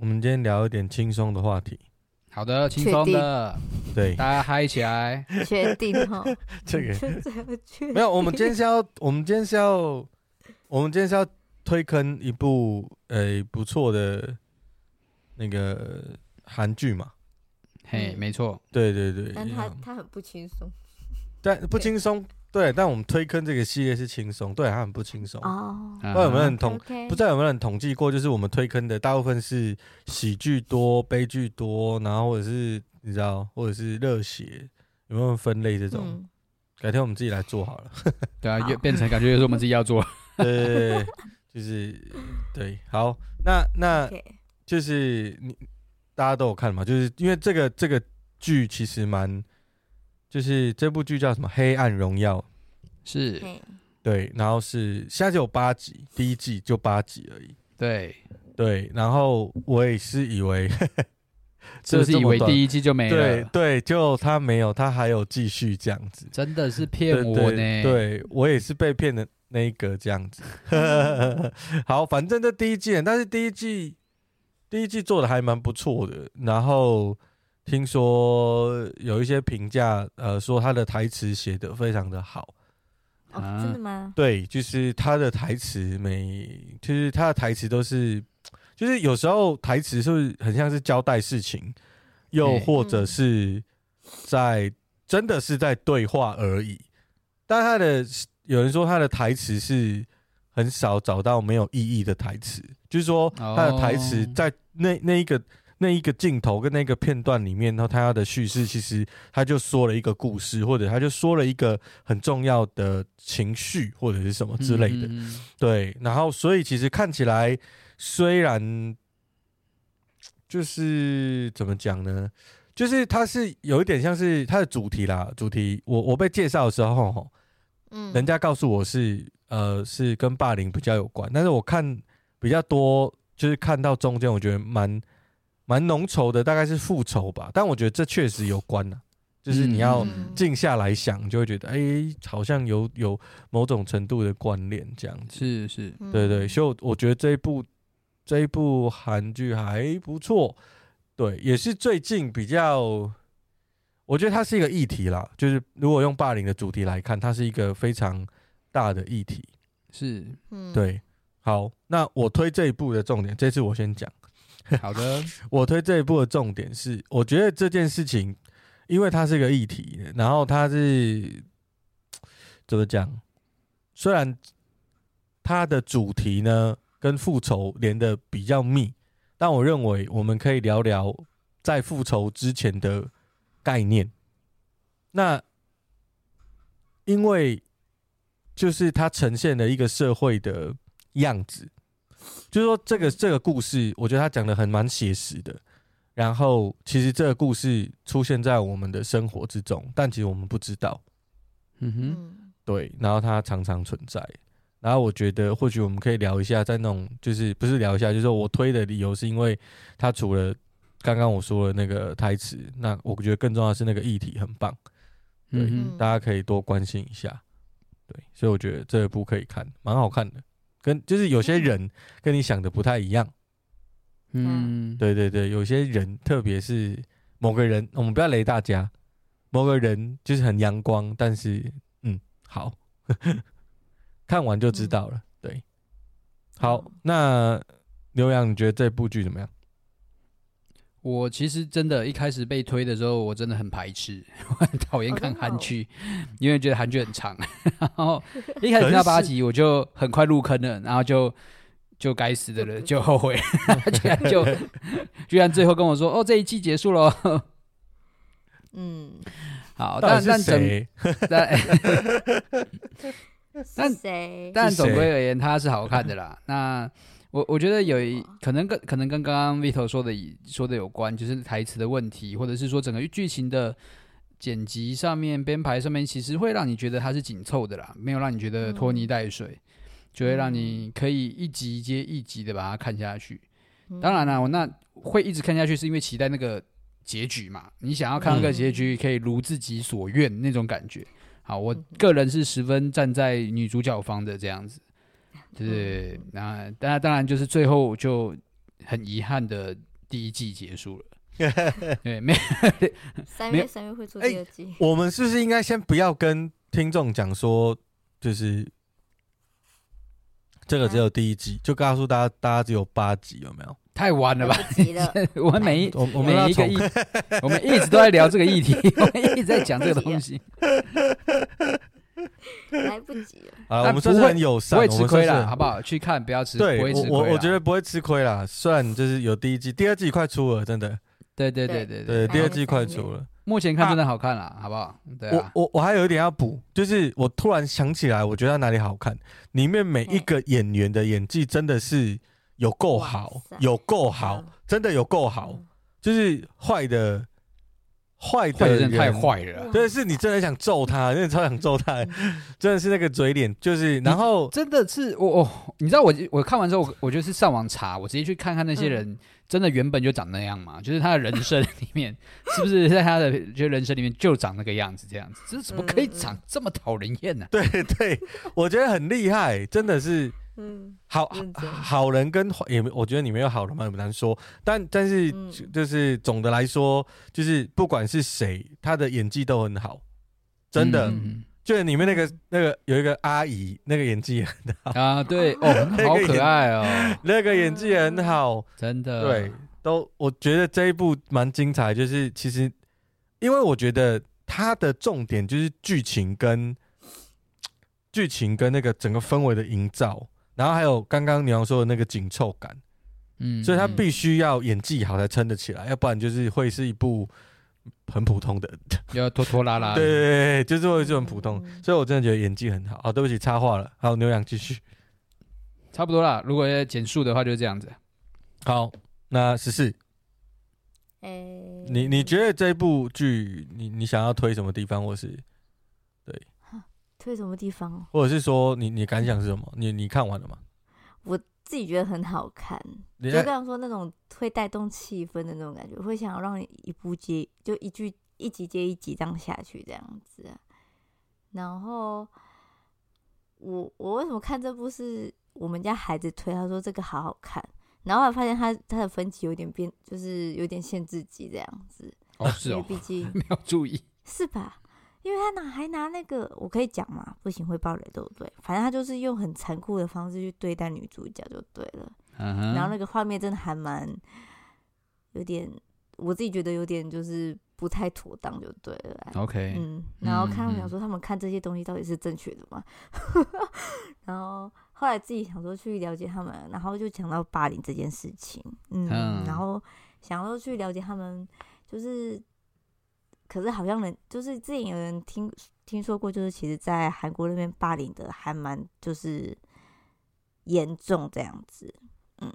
我们今天聊一点轻松的话题。好的，轻松的，对，大家嗨起来。确定哈？这个没有。我们今天是要，我们今天是要，我们今天是要推坑一部呃不错的那个。韩剧嘛，嘿，没错，对对对，但他他很不轻松，但不轻松，对，但我们推坑这个系列是轻松，对，它很不轻松哦。不知道有没有人统，不知道有没有人统计过，就是我们推坑的大部分是喜剧多、悲剧多，然后或者是你知道，或者是热血，有没有分类这种？改天我们自己来做好了。对啊，越变成感觉就是我们自己要做。对，就是对，好，那那就是你。大家都有看嘛？就是因为这个这个剧其实蛮，就是这部剧叫什么《黑暗荣耀》，是，对，然后是现在只有八集，第一季就八集而已。对对，然后我也是以为，是不是以为第一季就没了？对对，就他没有，他还有继续这样子，真的是骗我呢？对我也是被骗的那一个这样子。好，反正这第一季，但是第一季。第一季做的还蛮不错的，然后听说有一些评价，呃，说他的台词写的非常的好。哦，真的吗？对，就是他的台词每，就是他的台词都是，就是有时候台词是不是很像是交代事情，又或者是在真的是在对话而已。但他的有人说他的台词是。很少找到没有意义的台词，就是说他的台词在那那一个那一个镜头跟那个片段里面，然后他要的叙事其实他就说了一个故事，或者他就说了一个很重要的情绪或者是什么之类的，嗯、对。然后所以其实看起来虽然就是怎么讲呢，就是它是有一点像是它的主题啦，主题我我被介绍的时候，嗯，人家告诉我是。呃，是跟霸凌比较有关，但是我看比较多，就是看到中间，我觉得蛮蛮浓稠的，大概是复仇吧。但我觉得这确实有关啊，就是你要静下来想，就会觉得，哎、欸，好像有有某种程度的关联这样子。是是，对对，所以我觉得这一部这一部韩剧还不错，对，也是最近比较，我觉得它是一个议题啦，就是如果用霸凌的主题来看，它是一个非常。大的议题是，嗯对，好，那我推这一部的重点，这次我先讲。好的，我推这一部的重点是，我觉得这件事情，因为它是一个议题，然后它是怎么讲？虽然它的主题呢跟复仇连的比较密，但我认为我们可以聊聊在复仇之前的概念。那因为。就是它呈现了一个社会的样子，就是说这个这个故事，我觉得他讲的很蛮写实的。然后其实这个故事出现在我们的生活之中，但其实我们不知道。嗯哼，对。然后它常常存在。然后我觉得或许我们可以聊一下，在那种就是不是聊一下，就是我推的理由是因为它除了刚刚我说的那个台词，那我觉得更重要的是那个议题很棒。对，嗯，大家可以多关心一下。对，所以我觉得这一部可以看，蛮好看的。跟就是有些人跟你想的不太一样，嗯，对对对，有些人，特别是某个人，我们不要雷大家，某个人就是很阳光，但是嗯，好，看完就知道了。对，好，那刘洋，你觉得这部剧怎么样？我其实真的，一开始被推的时候，我真的很排斥，我很讨厌看韩剧，因为觉得韩剧很长。然后 一开始听到八集，我就很快入坑了，然后就就该死的人就后悔，居然就居然最后跟我说：“哦，这一季结束了。”嗯，好，但但整但但但总归而言，它是好看的啦。那我我觉得有一可能跟可能跟刚刚 Vito 说的说的有关，就是台词的问题，或者是说整个剧情的剪辑上面、编排上面，其实会让你觉得它是紧凑的啦，没有让你觉得拖泥带水，嗯、就会让你可以一集接一集的把它看下去。嗯、当然啦，我那会一直看下去，是因为期待那个结局嘛。你想要看那个结局，可以如自己所愿那种感觉。好，我个人是十分站在女主角方的这样子。对，那当然当然就是最后就很遗憾的第一季结束了。对，没三月三月会做第二季。欸，我们是不是应该先不要跟听众讲说，就是这个只有第一季，啊、就告诉大家，大家只有八集，有没有？太晚了吧？我们每一我们每一个议，我们一直都在聊这个议题，我们一直在讲这个东西。来不及了啊！我们算是很友善，不会吃亏了，好不好？去看不要吃，对，不会吃亏。我我觉得不会吃亏啦。虽然就是有第一季，第二季快出了，真的。对对对对对，第二季快出了。目前看真的好看啦，好不好？对啊。我我我还有一点要补，就是我突然想起来，我觉得哪里好看，里面每一个演员的演技真的是有够好，有够好，真的有够好，就是坏的。坏的人。太坏了，真的是你真的想揍他，真的超想揍他，真的是那个嘴脸，就是然后真的是我我，你知道我我看完之后，我我就是上网查，我直接去看看那些人真的原本就长那样嘛，就是他的人生里面 是不是在他的就人生里面就长那个样子，这样子，这怎么可以长这么讨人厌呢？对对，我觉得很厉害，真的是。嗯，好好人跟坏也，我觉得你没有好人嘛，也不难说。但但是就是总的来说，就是不管是谁，他的演技都很好，真的。就是里面那个那个有一个阿姨，那个演技也很好啊，对哦，好可爱哦，那个演技也很好，真的。对，都我觉得这一部蛮精彩，就是其实因为我觉得它的重点就是剧情跟剧情跟那个整个氛围的营造。然后还有刚刚你要说的那个紧凑感，嗯，所以他必须要演技好才撑得起来，要不然就是会是一部很普通的，要拖拖拉拉。对对对，就是会是很普通。所以我真的觉得演技很好。哦，对不起，插话了。好，牛羊继续，差不多啦。如果要简述的话，就是这样子。好，那十四，欸，你你觉得这部剧，你你想要推什么地方，或是？推什么地方？或者是说你，你你感想是什么？你你看完了吗？我自己觉得很好看，就刚刚说那种会带动气氛的那种感觉，会想要让你一部接就一句一集接一集这样下去这样子。然后我我为什么看这部是我们家孩子推，他说这个好好看，然后我发现他他的分级有点变，就是有点限制级这样子。哦，是哦，毕竟 没有注意，是吧？因为他哪还拿那个，我可以讲吗？不行会爆雷，对不对？反正他就是用很残酷的方式去对待女主角，就对了。Uh huh. 然后那个画面真的还蛮有点，我自己觉得有点就是不太妥当，就对了。OK，嗯，然后看他们想说，他们看这些东西到底是正确的吗？然后后来自己想说去了解他们，然后就讲到霸凌这件事情，嗯，uh. 然后想说去了解他们，就是。可是好像人就是之前有人听听说过，就是其实，在韩国那边霸凌的还蛮就是严重这样子，嗯，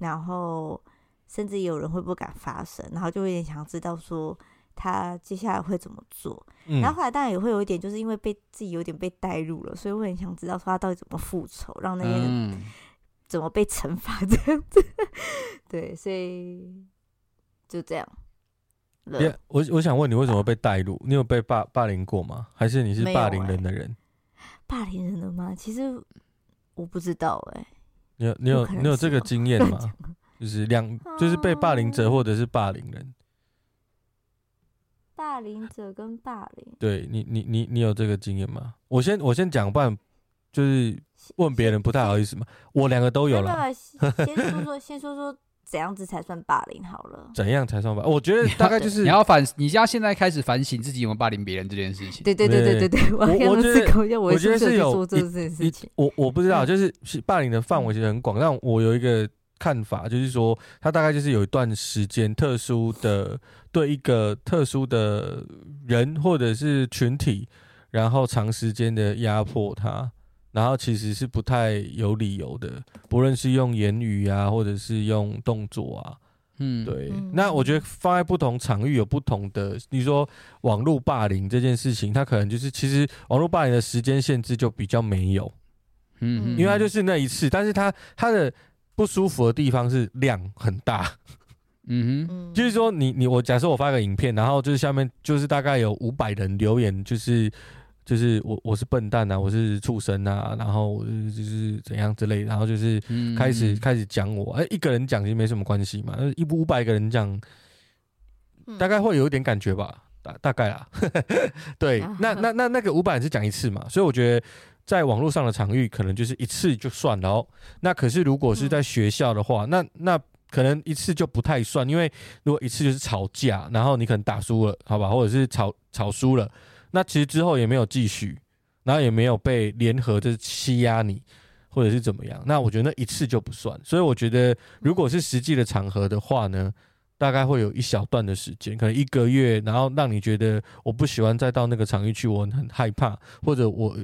然后甚至有人会不敢发声，然后就有点想知道说他接下来会怎么做，嗯，然后后来当然也会有一点，就是因为被自己有点被带入了，所以会很想知道说他到底怎么复仇，让那些人怎么被惩罚这样子，嗯、对，所以就这样。Yeah, 我我想问你为什么被带入？你有被霸霸凌过吗？还是你是霸凌人的人？欸、霸凌人的吗？其实我不知道哎、欸。你有你有你有这个经验吗？就是两就是被霸凌者或者是霸凌人。霸凌者跟霸凌。对你你你你有这个经验吗？我先我先讲，不然就是问别人不太好意思嘛。我两个都有了。先说说，先说说。怎样子才算霸凌？好了，怎样才算霸？我觉得大概就是你要反，你要现在开始反省自己有没有霸凌别人这件事情。对对对对对对，我我觉得，我觉得是有做这件事情。我我不知道，就是霸凌的范围其实很广，但我有一个看法，就是说他大概就是有一段时间特殊的对一个特殊的人或者是群体，然后长时间的压迫他，然后其实是不太有理由的，不论是用言语啊，或者是用动作啊，嗯，对。嗯、那我觉得放在不同场域有不同的，你说网络霸凌这件事情，它可能就是其实网络霸凌的时间限制就比较没有，嗯，因为它就是那一次，但是它它的不舒服的地方是量很大。嗯哼，就是说你你我假设我发个影片，然后就是下面就是大概有五百人留言，就是就是我我是笨蛋啊，我是畜生啊，然后我就是怎样之类，然后就是开始开始讲我，哎，一个人讲其实没什么关系嘛，一五百个人讲，大概会有一点感觉吧，大大概啦，对，那那那那个五百人是讲一次嘛，所以我觉得在网络上的场域可能就是一次就算了哦，那可是如果是在学校的话，那那。可能一次就不太算，因为如果一次就是吵架，然后你可能打输了，好吧，或者是吵吵输了，那其实之后也没有继续，然后也没有被联合就是欺压你，或者是怎么样，那我觉得那一次就不算。所以我觉得，如果是实际的场合的话呢，大概会有一小段的时间，可能一个月，然后让你觉得我不喜欢再到那个场域去，我很害怕，或者我。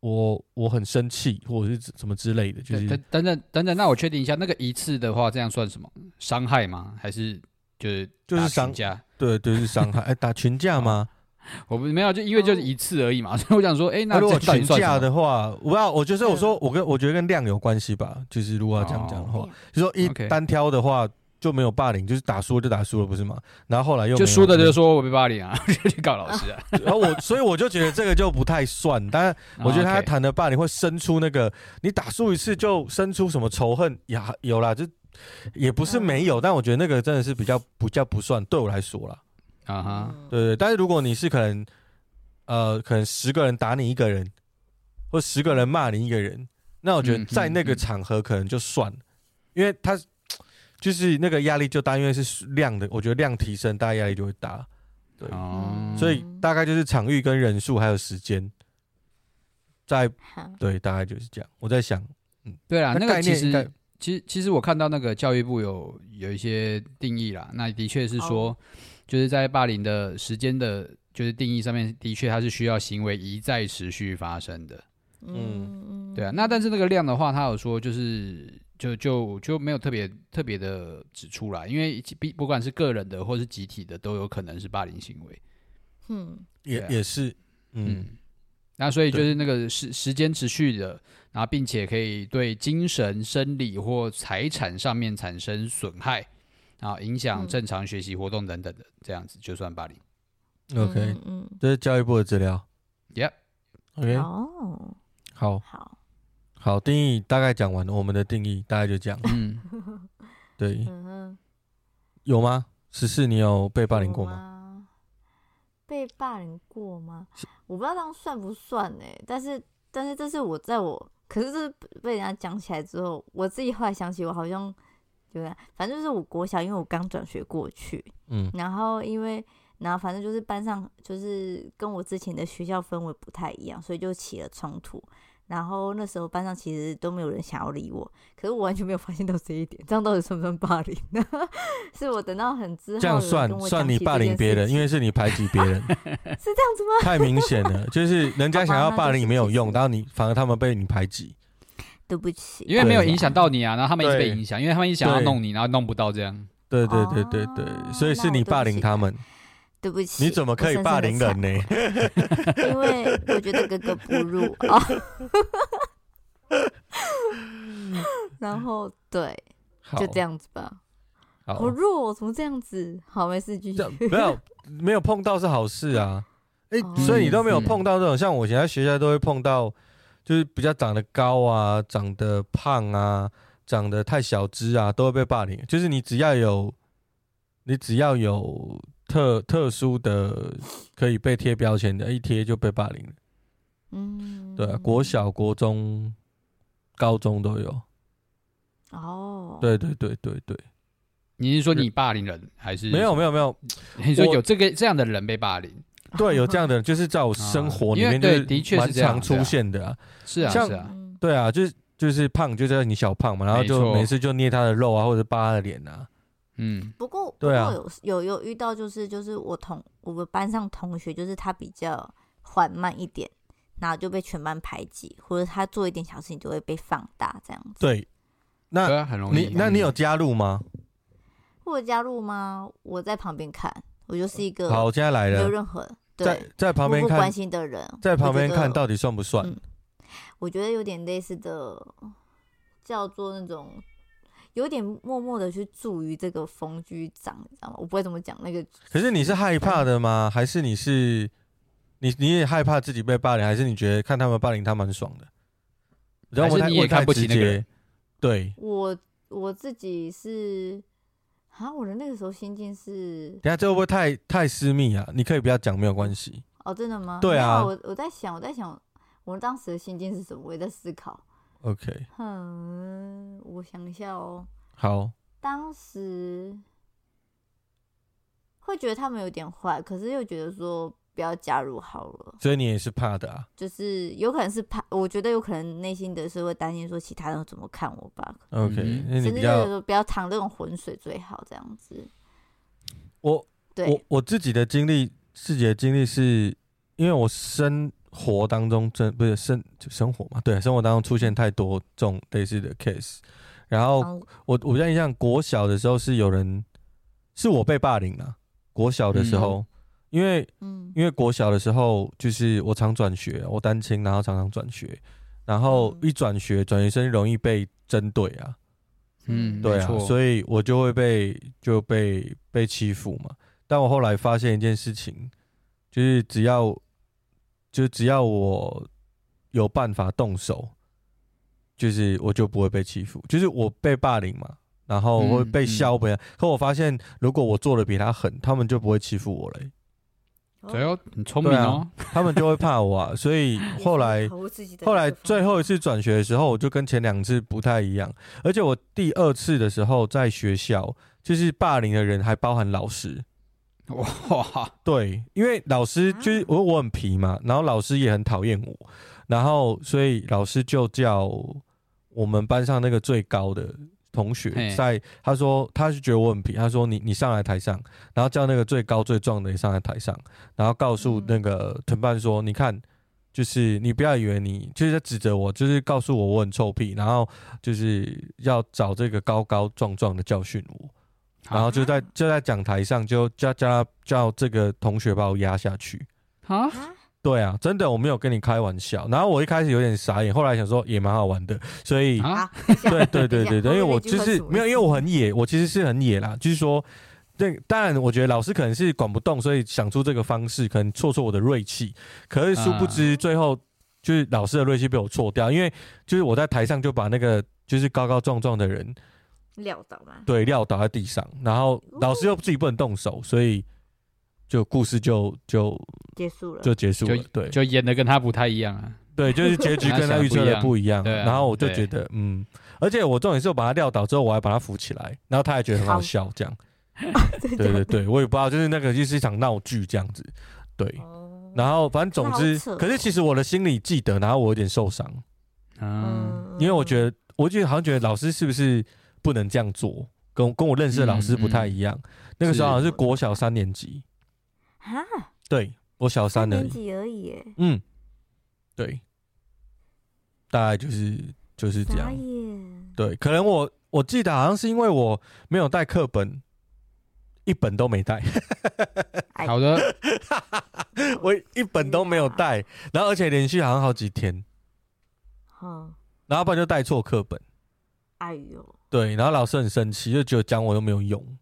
我我很生气，或者是什么之类的，就是等等等等等，那我确定一下，那个一次的话，这样算什么伤害吗？还是就是就是伤家？对对是伤害。哎，打群架吗？我不没有，就因为就是一次而已嘛，所以我想说，哎，那如果群架的话，我要我就是我说我跟我觉得跟量有关系吧，就是如果要这样讲的话，就说一单挑的话。就没有霸凌，就是打输了就打输了，不是吗？然后后来又就输的就说我被霸凌啊，就去告老师啊。然后我，所以我就觉得这个就不太算。但我觉得他谈的霸凌会生出那个，你打输一次就生出什么仇恨呀？有啦，就也不是没有，但我觉得那个真的是比较比较不算，对我来说啦。啊哈，对对。但是如果你是可能，呃，可能十个人打你一个人，或十个人骂你一个人，那我觉得在那个场合可能就算了，因为他。就是那个压力就大，因为是量的，我觉得量提升，大家压力就会大。对，嗯、所以大概就是场域跟人数还有时间，在对，大概就是这样。我在想，嗯，对啊，那个其实其实其实我看到那个教育部有有一些定义啦，那的确是说，就是在霸凌的时间的，就是定义上面，的确它是需要行为一再持续发生的。嗯，对啊，那但是那个量的话，他有说就是。就就就没有特别特别的指出来，因为不不管是个人的或是集体的，都有可能是霸凌行为。嗯，也、啊、也是，嗯，嗯，那所以就是那个时时间持续的，然后并且可以对精神、生理或财产上面产生损害，然后影响正常学习活动等等的，这样子就算霸凌。OK，嗯，嗯，这是教育部的资料。Yep，OK，哦，好，好。好，定义大概讲完了，我们的定义大概就这样。嗯，对，有吗？十四，你有被霸凌过吗？被霸凌过吗？我不知道这样算不算呢、欸？但是，但是这是我在我，可是这被人家讲起来之后，我自己后来想起，我好像对，反正就是我国小，因为我刚转学过去，嗯，然后因为，然后反正就是班上就是跟我之前的学校氛围不太一样，所以就起了冲突。然后那时候班上其实都没有人想要理我，可是我完全没有发现到这一点，这样到底算不算霸凌呢？是我等到很之后这样算算你霸凌别人，因为是你排挤别人，是这样子吗？太明显了，就是人家想要霸凌你没有用，然后你反而他们被你排挤。对不起，因为没有影响到你啊，然后他们一直被影响，因为他们一直想要弄你，然后弄不到这样。对对对对对，所以是你霸凌他们。对不起，你怎么可以霸凌人呢？因为我觉得格格不入啊。然后对，就这样子吧。好弱，怎么这样子？好，没事，继续。没有没有碰到是好事啊。哎、欸，所以你都没有碰到这种，像我以前在学校都会碰到，就是比较长得高啊、长得胖啊、长得太小只啊，都会被霸凌。就是你只要有，你只要有。特特殊的可以被贴标签的，一贴就被霸凌了。嗯，对啊，国小、国中、高中都有。哦，对对对对对。你是说你霸凌人，还是没有没有没有？你说有这个这样的人被霸凌？对，有这样的，就是在我生活里面，对，的确蛮常出现的啊。是啊，是啊，对啊，就是就是胖，就叫你小胖嘛，然后就每次就捏他的肉啊，或者扒他的脸啊。嗯，不过不过有有有遇到，就是就是我同我们班上同学，就是他比较缓慢一点，然后就被全班排挤，或者他做一点小事情就会被放大这样子。对，那对啊，很容易。你那你有加入吗？我有加入吗？我在旁边看，我就是一个好，我现在来了，没有任何在在旁边看关心的人，在旁边看到底算不算？我觉，嗯、我觉得有点类似的，叫做那种有点默默的去助于这个冯局长，你知道吗？我不会怎么讲那个。可是你是害怕的吗？还是你是？你你也害怕自己被霸凌，还是你觉得看他们霸凌他蛮爽的？然后我你也看不起那个人？对，我我自己是啊，我的那个时候心境是，等下这会不会太太私密啊？你可以不要讲，没有关系。哦，真的吗？对啊，我我在想，我在想，我当时的心境是什么？我也在思考。OK，嗯，我想一下哦。好，当时会觉得他们有点坏，可是又觉得说。不要加入好了，所以你也是怕的啊？就是有可能是怕，我觉得有可能内心的是会担心说其他人怎么看我吧。OK，那你就是说不要淌这种浑水最好这样子。我对我我自己的经历，自己的经历是因为我生活当中真不是生就生活嘛，对，生活当中出现太多这种类似的 case，然后我我印象国小的时候是有人是我被霸凌了，国小的时候。嗯因为，嗯，因为国小的时候，就是我常转学，我单亲，然后常常转学，然后一转学，转学生容易被针对啊，嗯，对啊，所以我就会被就被被欺负嘛。但我后来发现一件事情，就是只要就只要我有办法动手，就是我就不会被欺负，就是我被霸凌嘛，然后我会被削别人，嗯嗯，可我发现如果我做的比他狠，他们就不会欺负我嘞。对哦，很聪明哦，啊，他们就会怕我啊，所以后来后来最后一次转学的时候，我就跟前两次不太一样，而且我第二次的时候在学校，就是霸凌的人还包含老师，哇，对，因为老师就是我我很皮嘛，然后老师也很讨厌我，然后所以老师就叫我们班上那个最高的。同学在，他说他是觉得我很皮，他说你你上来台上，然后叫那个最高最壮的也上来台上，然后告诉那个同伴说，你看，就是你不要以为你就是在指责我，就是告诉我我很臭屁，然后就是要找这个高高壮壮的教训我，然后就在就在讲台上就叫叫他叫这个同学把我压下去。啊。对啊，真的我没有跟你开玩笑。然后我一开始有点傻眼，后来想说也蛮好玩的，所以、啊、对对对对对，因为我就是没有，因为我很野，我其实是很野啦。就是说，对，当然我觉得老师可能是管不动，所以想出这个方式，可能挫挫我的锐气。可是殊不知，最后就是老师的锐气被我挫掉，因为就是我在台上就把那个就是高高壮壮的人撂倒嘛，对，撂倒在地上，然后老师又自己不能动手，所以。就故事就就结束了，就结束了，对，就演的跟他不太一样啊，对，就是结局跟他预测的不一样，对，然后我就觉得，嗯，而且我重点是我把他撂倒之后，我还把他扶起来，然后他还觉得很好笑，这样，对对。对，我也不知道，就是那个就是一场闹剧这样子，对，然后反正总之，可是其实我的心里记得，然后我有点受伤，嗯，因为我觉得，我觉得好像觉得老师是不是不能这样做，跟跟我认识的老师不太一样，那个时候好像是。国小三年级。啊，对，我小三年级而已耶。嗯，对，大概就是就是这样。对，可能我我记得好像是因为我没有带课本，一本都没带。好的，我一本都没有带，然后而且连续好像好几天。嗯，然后不然就带错课本。哎呦，对，然后老师很生气，就觉得讲我都没有用，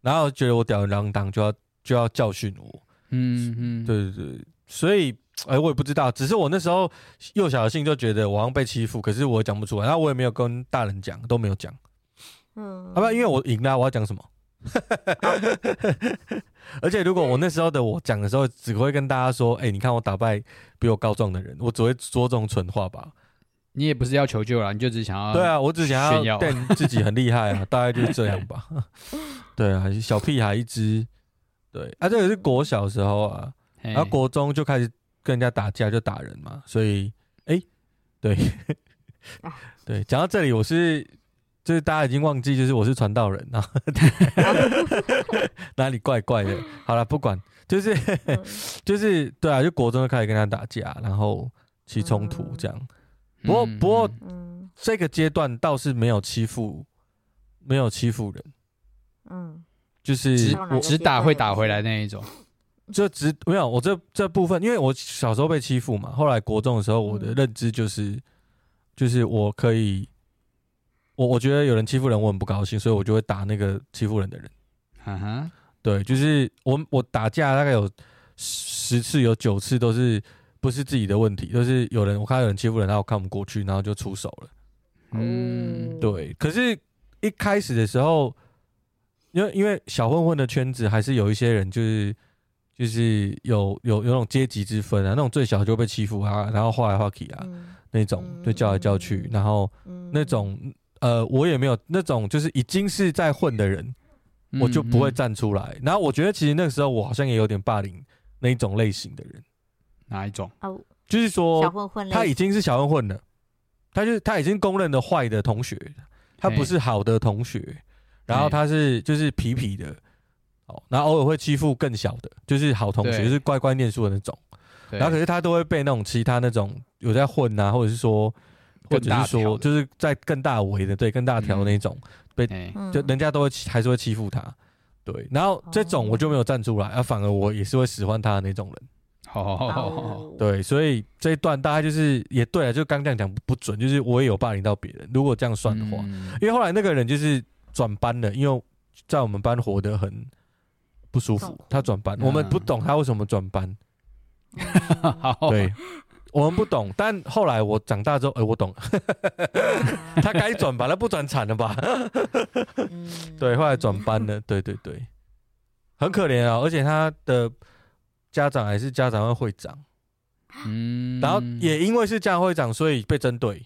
然后觉得我吊儿郎当，就要。就要教训我，嗯嗯，对对对，所以哎、欸，我也不知道，只是我那时候幼小的心就觉得我好像被欺负，可是我讲不出来，然后我也没有跟大人讲，都没有讲，嗯，好吧，因为我赢了，我要讲什么？而且如果我那时候的我讲的时候，只会跟大家说，哎、欸，你看我打败比我告状的人，我只会说这种蠢话吧？你也不是要求救了，你就只想要，对啊，我只想要炫耀 自己很厉害啊，大概就是这样吧？对啊，小屁孩一只。对啊，这个是国小时候啊，然后国中就开始跟人家打架，就打人嘛。所以，哎、欸，对 对，讲到这里，我是就是大家已经忘记，就是我是传道人啊，哪里怪怪的。好了，不管，就是就是对啊，就国中就开始跟他打架，然后起冲突这样。不过不过，这个阶段倒是没有欺负，没有欺负人。嗯，就是只只打会打回来那一种。就只没有我这这部分，因为我小时候被欺负嘛。后来国中的时候，我的认知就是，就是我可以，我我觉得有人欺负人，我很不高兴，所以我就会打那个欺负人的人。嗯哼。对，就是我我打架大概有十次，有九次都是不是自己的问题，就是有人我看到有人欺负人，然后我看不过去，然后就出手了。嗯，对。可是，一开始的时候，因为因为小混混的圈子还是有一些人，就是就是有有有那种阶级之分啊，那种最小就被欺负啊，然后画来画去啊，那种就叫来叫去，然后那种呃，我也没有那种就是已经是在混的人。我就不会站出来。然后我觉得，其实那个时候我好像也有点霸凌那一种类型的人。哪一种？就是说，他已经是小混混了，他就他已经公认的坏的同学，他不是好的同学。然后他是就是痞痞的，哦，然后偶尔会欺负更小的，就是好同学，就是乖乖念书的那种。然后可是他都会被那种其他那种有在混啊，或者是说，或者是说，就是在更大围的，对，更大条的那种。被就人家都会还是会欺负他，对，然后这种我就没有站出来，啊，反而我也是会喜欢他的那种人，哦，对，所以这一段大概就是也对啊，就刚这样讲不准，就是我也有霸凌到别人，如果这样算的话，因为后来那个人就是转班了，因为在我们班活得很不舒服，他转班，我们不懂他为什么转班，对。我们不懂，但后来我长大之后，哎、欸，我懂了。他该转吧，他不转惨了吧？对，后来转班了。对对对，很可怜啊，而且他的家长还是家长会会长。嗯，然后也因为是家长会长，所以被针对。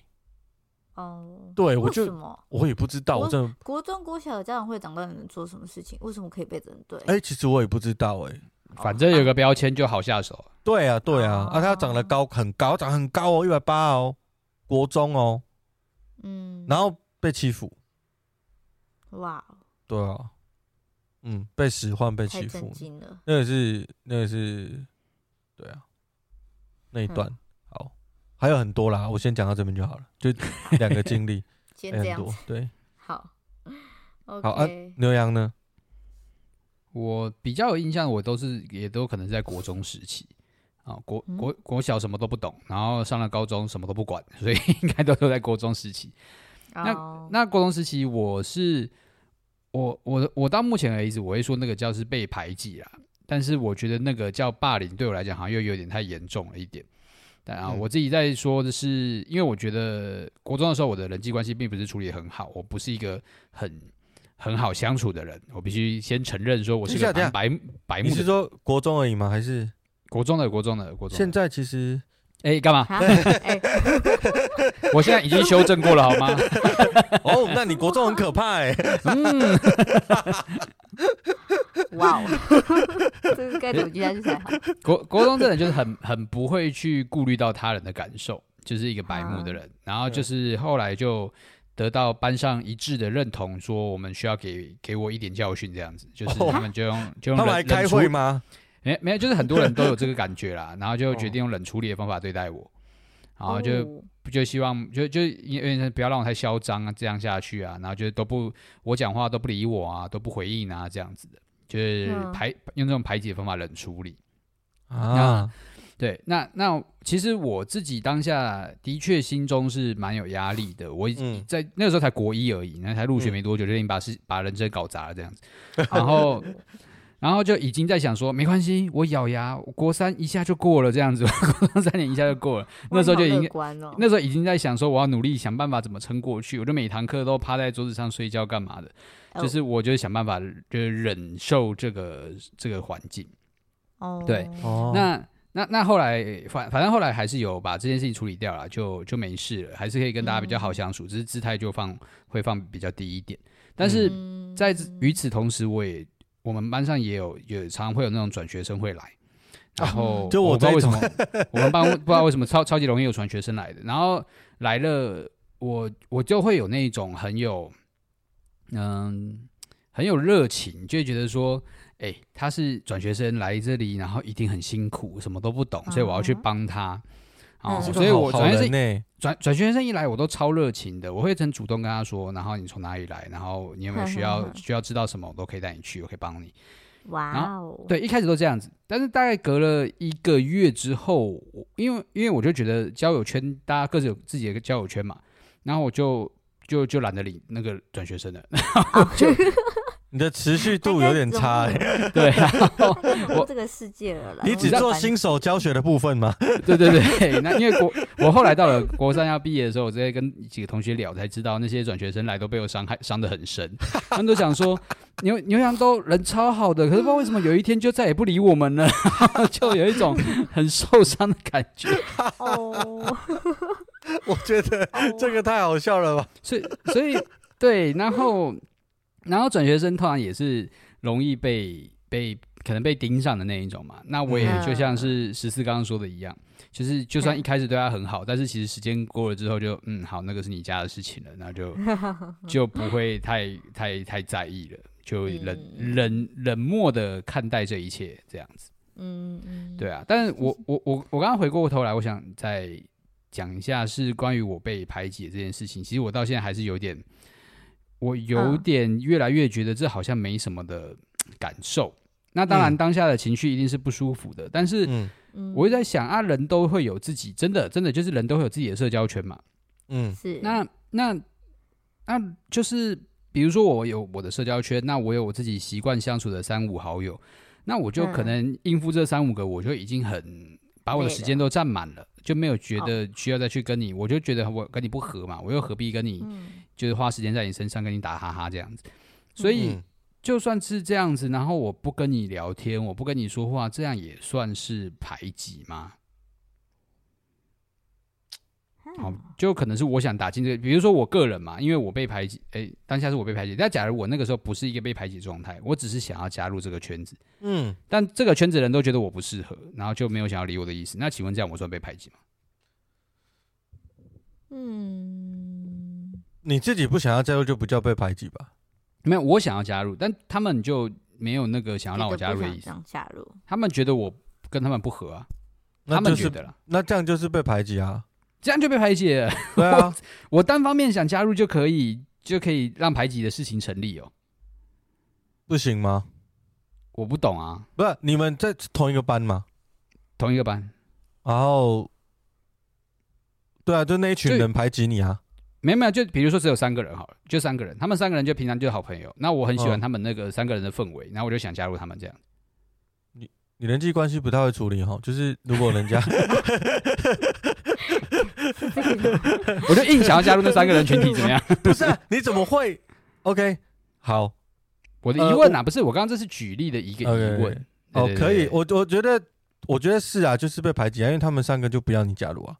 哦，对，我就我也不知道，我真的国中国小的家长会长到底能做什么事情？为什么可以被针对？哎、欸，其实我也不知道、欸，哎。反正有个标签就好下手。对啊，对啊，啊，他长得高，很高，长很高哦，一百八哦，国中哦，嗯，然后被欺负，哇，对啊，嗯，被使唤，被欺负，那个是，那个是，对啊，那一段好，还有很多啦，我先讲到这边就好了，就 两个经历，很多，对，好，好啊，牛羊呢？我比较有印象，我都是也都可能在国中时期啊，国国国小什么都不懂，然后上了高中什么都不管，所以应该都都在国中时期。那那国中时期，我是我我我到目前为止，我会说那个叫是被排挤啦，但是我觉得那个叫霸凌，对我来讲好像又有点太严重了一点。但啊，我自己在说的是，因为我觉得国中的时候，我的人际关系并不是处理很好，我不是一个很。很好相处的人，我必须先承认说，我是个白白目。你是说国中而已吗？还是国中的国中的国中？现在其实，哎，干嘛？我现在已经修正过了，好吗？哦，那你国中很可怕哎。嗯。哇哦，这是该怎么接下去才好？国国中真的就是很很不会去顾虑到他人的感受，就是一个白目的人。然后就是后来就。得到班上一致的认同，说我们需要给给我一点教训，这样子，就是他们就用、哦、就用他们来开会吗？没没有，就是很多人都有这个感觉啦，然后就决定用冷处理的方法对待我，然后就就希望就就因为不要让我太嚣张啊，这样下去啊，然后就都不我讲话都不理我啊，都不回应啊，这样子的，就是排用这种排解的方法冷处理啊。对，那那其实我自己当下的确心中是蛮有压力的。我在那个时候才国一而已，那才入学没多久，就已经把事把人生搞砸了这样子。然后，然后就已经在想说，没关系，我咬牙，国三一下就过了这样子，国三三年一下就过了。那时候就已经，那时候已经在想说，我要努力想办法怎么撑过去。我就每堂课都趴在桌子上睡觉干嘛的，就是我就想办法就是忍受这个这个环境。哦，对，那。那那后来反反正后来还是有把这件事情处理掉了，就就没事了，还是可以跟大家比较好相处，只是姿态就放会放比较低一点。但是在与此同时，我也我们班上也有也常常会有那种转学生会来，然后就我不知道为什么我们班不知道为什么超超级容易有转学生来的，然后来了我我就会有那种很有嗯很有热情，就会觉得说。哎，他是转学生来这里，然后一定很辛苦，什么都不懂，所以我要去帮他。哦，所以我转学生转转学生一来，我都超热情的，我会很主动跟他说，然后你从哪里来，然后你有没有需要 需要知道什么，我都可以带你去，我可以帮你。哇哦，对，一开始都这样子，但是大概隔了一个月之后，因为因为我就觉得交友圈大家各自有自己的交友圈嘛，然后我就就就懒得理那个转学生了，然后就。你的持续度有点差，欸，对，我这个世界了啦。你只做新手教学的部分吗？对对对，那因为国我后来到了国三要毕业的时候，我直接跟几个同学聊，才知道那些转学生来都被我伤害伤得很深。他们都想说牛牛羊都人超好的，可是不知道为什么有一天就再也不理我们了，就有一种很受伤的感觉。哦，我觉得这个太好笑了吧？所以所以对，然后。然后转学生通常也是容易被被可能被盯上的那一种嘛。那我也就像是十四刚刚说的一样，就是就算一开始对他很好，但是其实时间过了之后就嗯好，那个是你家的事情了，那就 就不会太太太在意了，就冷冷冷漠的看待这一切这样子。嗯嗯，对啊。但是我我我我刚刚回过头来，我想再讲一下是关于我被排挤这件事情。其实我到现在还是有点。我有点越来越觉得这好像没什么的感受。那当然，当下的情绪一定是不舒服的。但是，我会在想啊，人都会有自己，真的，真的就是人都会有自己的社交圈嘛。嗯，是。那那那就是，比如说我有我的社交圈，那我有我自己习惯相处的三五好友，那我就可能应付这三五个，我就已经很把我的时间都占满了。就没有觉得需要再去跟你，我就觉得我跟你不合嘛，我又何必跟你，就是花时间在你身上跟你打哈哈这样子。所以就算是这样子，然后我不跟你聊天，我不跟你说话，这样也算是排挤吗？好，就可能是我想打进这个，比如说我个人嘛，因为我被排挤，哎，当下是我被排挤。但假如我那个时候不是一个被排挤状态，我只是想要加入这个圈子，嗯，但这个圈子的人都觉得我不适合，然后就没有想要理我的意思。那请问这样我算被排挤吗？嗯，你自己不想要加入就不叫被排挤吧？没有，我想要加入，但他们就没有那个想要让我加入的意思。想加入，他们觉得我跟他们不合啊，他们觉得了，那这样就是被排挤啊。这样就被排挤了。对啊，我，我单方面想加入就可以，就可以让排挤的事情成立哦。不行吗？我不懂啊。不是你们在同一个班吗？同一个班。然后，对啊，就那一群人排挤你啊。没有没有，就比如说只有三个人好了，就三个人，他们三个人就平常就是好朋友。那我很喜欢他们那个三个人的氛围，然后我就想加入他们这样。你你人际关系不太会处理哈，就是如果人家。我就硬想要加入那三个人群体，怎么样？不是啊，你怎么会？OK，好，我的疑问啊，不是我刚刚这是举例的一个疑问。哦，可以，我我觉得，我觉得是啊，就是被排挤啊，因为他们三个就不要你加入啊。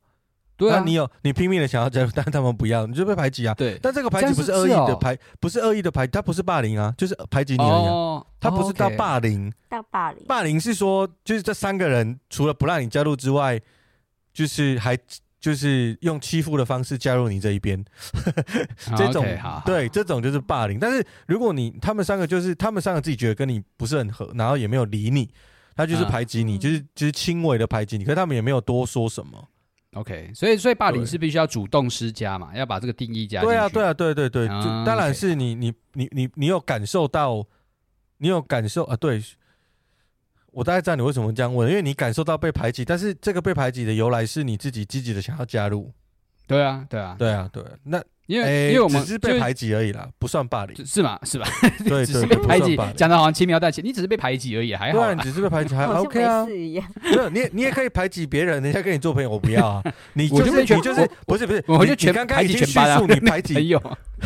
对啊，你有你拼命的想要加入，但他们不要，你就被排挤啊。对，但这个排挤不是恶意的排，不是恶意的排，他不是霸凌啊，就是排挤你而已。哦他不是到霸凌，到霸凌，霸凌是说，就是这三个人除了不让你加入之外，就是还。就是用欺负的方式加入你这一边，这种对这种就是霸凌。但是如果你他们三个就是他们三个自己觉得跟你不是很合，然后也没有理你，他就是排挤你，就是就是轻微的排挤你，可是他们也没有多说什么。OK，所以所以霸凌是必须要主动施加嘛，要把这个定义加进去。对啊，对啊，对对对，就当然是你你你你你有感受到，你有感受啊，对。我大概知道你为什么这样问，因为你感受到被排挤，但是这个被排挤的由来是你自己积极的想要加入。对啊，对啊，对啊，对。那因为因为我们只是被排挤而已啦，不算霸凌，是吗？是吧？对，只是被排挤，讲的好像轻描淡写，你只是被排挤而已，还好。对，只是被排挤，还 OK 啊。没有，你你也可以排挤别人，人家跟你做朋友，我不要啊。你就是你就是不是不是，我就全刚刚已经叙述你排挤朋友，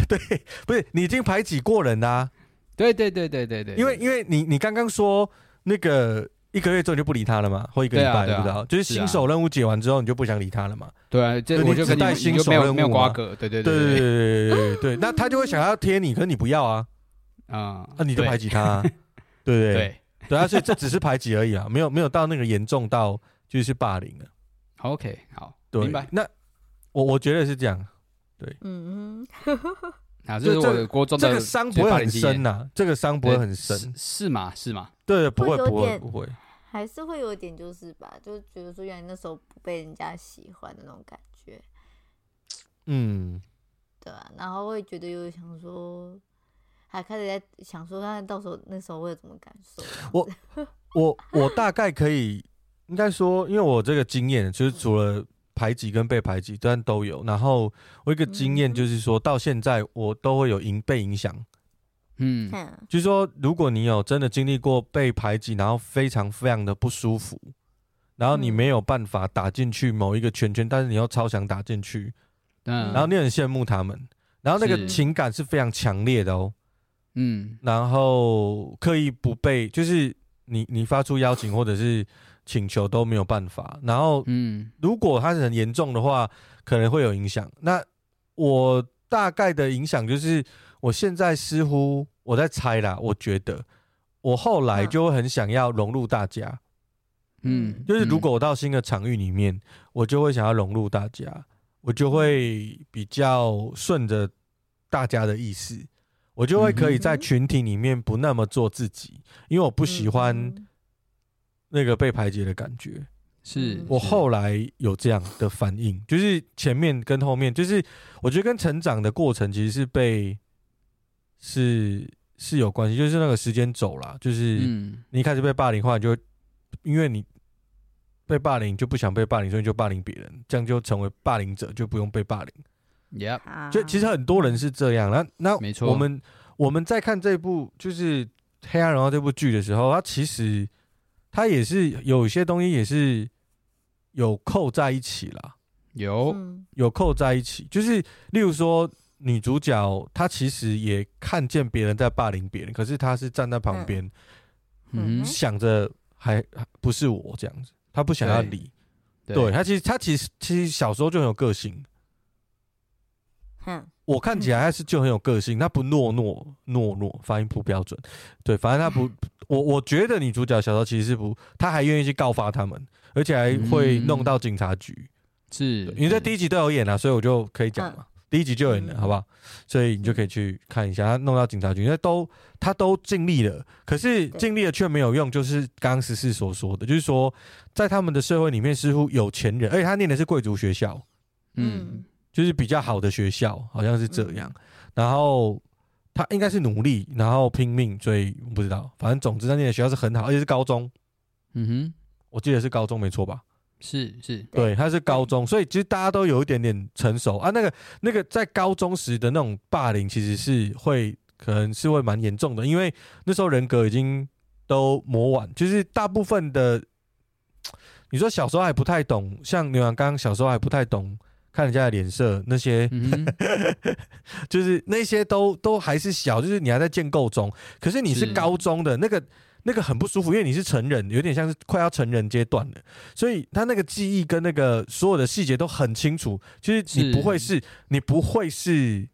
对，不是你已经排挤过人啦。对对对对对对，因为因为你你刚刚说那个。一个月之后就不理他了嘛，或一个礼拜，不知道，就是新手任务解完之后，你就不想理他了嘛？对啊，这我就跟带新手任务没有瓜葛，对对对对对对对，那他就会想要贴你，可是你不要啊，啊，那你就排挤他，对不对？对啊，所以这只是排挤而已啊，没有没有到那个严重到就是霸凌了。OK，好，明白。那我我觉得是这样，对，嗯嗯，啊，就是我的国中的这个伤不会很深呐、啊，这个伤不会很深，是是吗？是吗？对，不会，不会，不会，还是会有一点，就是吧，就觉得说，原来那时候不被人家喜欢的那种感觉。嗯，对啊，然后会觉得有想说，还开始在想说，看到时候那时候会有什么感受？我我我大概可以应该说，因为我这个经验就是除了。排挤跟被排挤，但都有。然后我一个经验就是说，到现在我都会有影被影响。嗯，就是说，如果你有真的经历过被排挤，然后非常非常的不舒服，然后你没有办法打进去某一个圈圈，但是你又超想打进去，嗯，然后你很羡慕他们，然后那个情感是非常强烈的哦。嗯，然后刻意不被，就是你你发出邀请或者是。请求都没有办法，然后，嗯，如果它是很严重的话，可能会有影响。那我大概的影响就是，我现在似乎我在猜啦，我觉得我后来就会很想要融入大家，嗯，就是如果我到新的场域里面，我就会想要融入大家，我就会比较顺着大家的意思，我就会可以在群体里面不那么做自己，因为我不喜欢。那个被排挤的感觉，是我后来有这样的反应，就是前面跟后面，就是我觉得跟成长的过程其实是被是是有关系，就是那个时间走了，就是你一开始被霸凌，后来就因为你被霸凌就不想被霸凌，所以就霸凌别人，这样就成为霸凌者，就不用被霸凌。Yep，就其实很多人是这样。那那没错，我们我们在看这部就是《黑暗荣耀》这部剧的时候，它其实。它也是有一些东西也是有扣在一起啦，有。有扣在一起，就是例如说女主角她其实也看见别人在霸凌别人，可是她是站在旁边，嗯，想着还不是我这样子，她不想要理，对。她其实她其实其实小时候就很有个性，我看起来还是就很有个性，他不懦懦懦懦，发音不标准，对，反正他不。我我觉得女主角小时候其实是不，他还愿意去告发他们，而且还会弄到警察局。嗯、是，因为在第一集都有演啊，所以我就可以讲嘛。嗯、第一集就有演了，好不好？所以你就可以去看一下，他弄到警察局，因为都他都尽力了，可是尽力了却没有用。就是刚刚十四所说的，就是说在他们的社会里面，似乎有钱人，而且他念的是贵族学校，嗯，就是比较好的学校，好像是这样。然后。他应该是努力，然后拼命，所以不知道。反正总之，他念的学校是很好，而且是高中。嗯哼，我记得是高中，没错吧？是是，对，他是高中，所以其实大家都有一点点成熟啊。那个那个在高中时的那种霸凌，其实是会可能是会蛮严重的，因为那时候人格已经都磨完，就是大部分的。你说小时候还不太懂，像牛羊刚小时候还不太懂。看人家的脸色，那些、嗯、就是那些都都还是小，就是你还在建构中。可是你是高中的那个那个很不舒服，因为你是成人，有点像是快要成人阶段了。所以他那个记忆跟那个所有的细节都很清楚。就是你不会是，是你不会是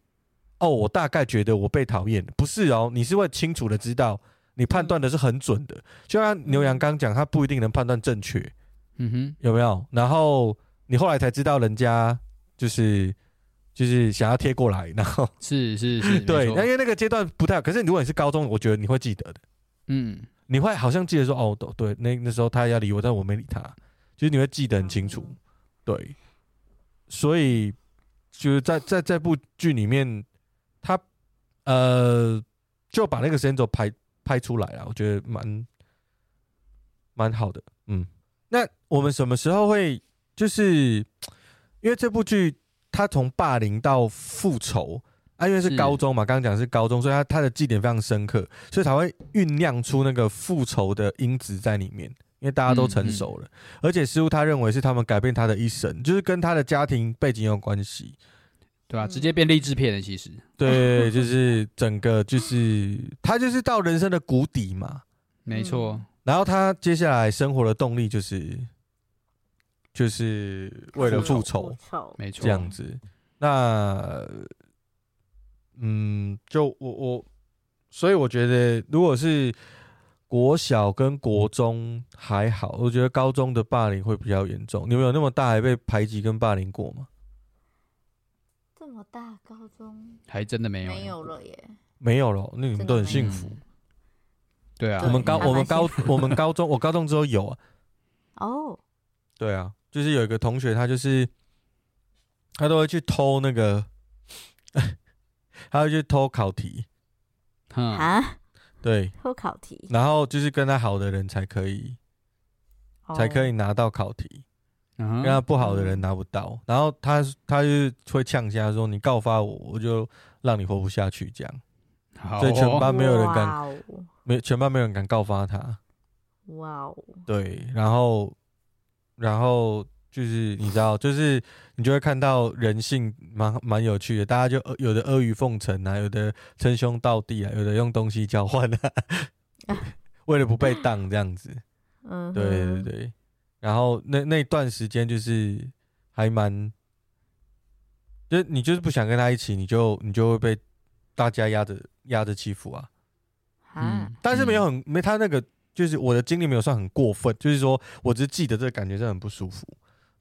哦，我大概觉得我被讨厌，不是哦，你是会清楚的知道，你判断的是很准的。就像牛羊刚讲，他不一定能判断正确，嗯哼，有没有？然后你后来才知道人家。就是就是想要贴过来，然后是是是，对，因为那个阶段不太好。可是如果你是高中，我觉得你会记得的，嗯，你会好像记得说，哦，对，那那时候他要理我，但我没理他，就是你会记得很清楚，对。所以就是在在这部剧里面，他呃就把那个时间轴拍拍出来了，我觉得蛮蛮好的，嗯。那我们什么时候会就是？因为这部剧，他从霸凌到复仇啊，因为是高中嘛，刚刚讲是高中，所以他他的记点非常深刻，所以才会酝酿出那个复仇的因子在里面。因为大家都成熟了，嗯嗯、而且师傅他认为是他们改变他的一生，就是跟他的家庭背景有关系，对吧、啊？直接变励志片了，其实。对，就是整个就是他就是到人生的谷底嘛，没错。然后他接下来生活的动力就是。就是为了复仇，没错，这样子。那，嗯，就我我，所以我觉得，如果是国小跟国中还好，我觉得高中的霸凌会比较严重。你们有那么大还被排挤跟霸凌过吗？这么大，高中还真的没有，没有了耶，没有了。那你们都很幸福。对啊，我们高我们高我们高中我高中之后有啊。哦。对啊，就是有一个同学，他就是他都会去偷那个，他会去偷考题。啊？对，偷考题，然后就是跟他好的人才可以，才可以拿到考题。跟他不好的人拿不到，然后他他就会呛下说：“你告发我，我就让你活不下去。”这样，所以全班没有人敢，没全班没有人敢告发他。哇哦！对，然后，然后就是你知道，就是你就会看到人性蛮蛮有趣的，大家就有的阿谀奉承啊，有的称兄道弟啊，有的用东西交换啊，为了不被当这样子。嗯，对对对。然后那那段时间就是还蛮，就你就是不想跟他一起，你就你就会被大家压着压着欺负啊。嗯，但是没有很没他那个，就是我的经历没有算很过分，就是说我只记得这个感觉是很不舒服，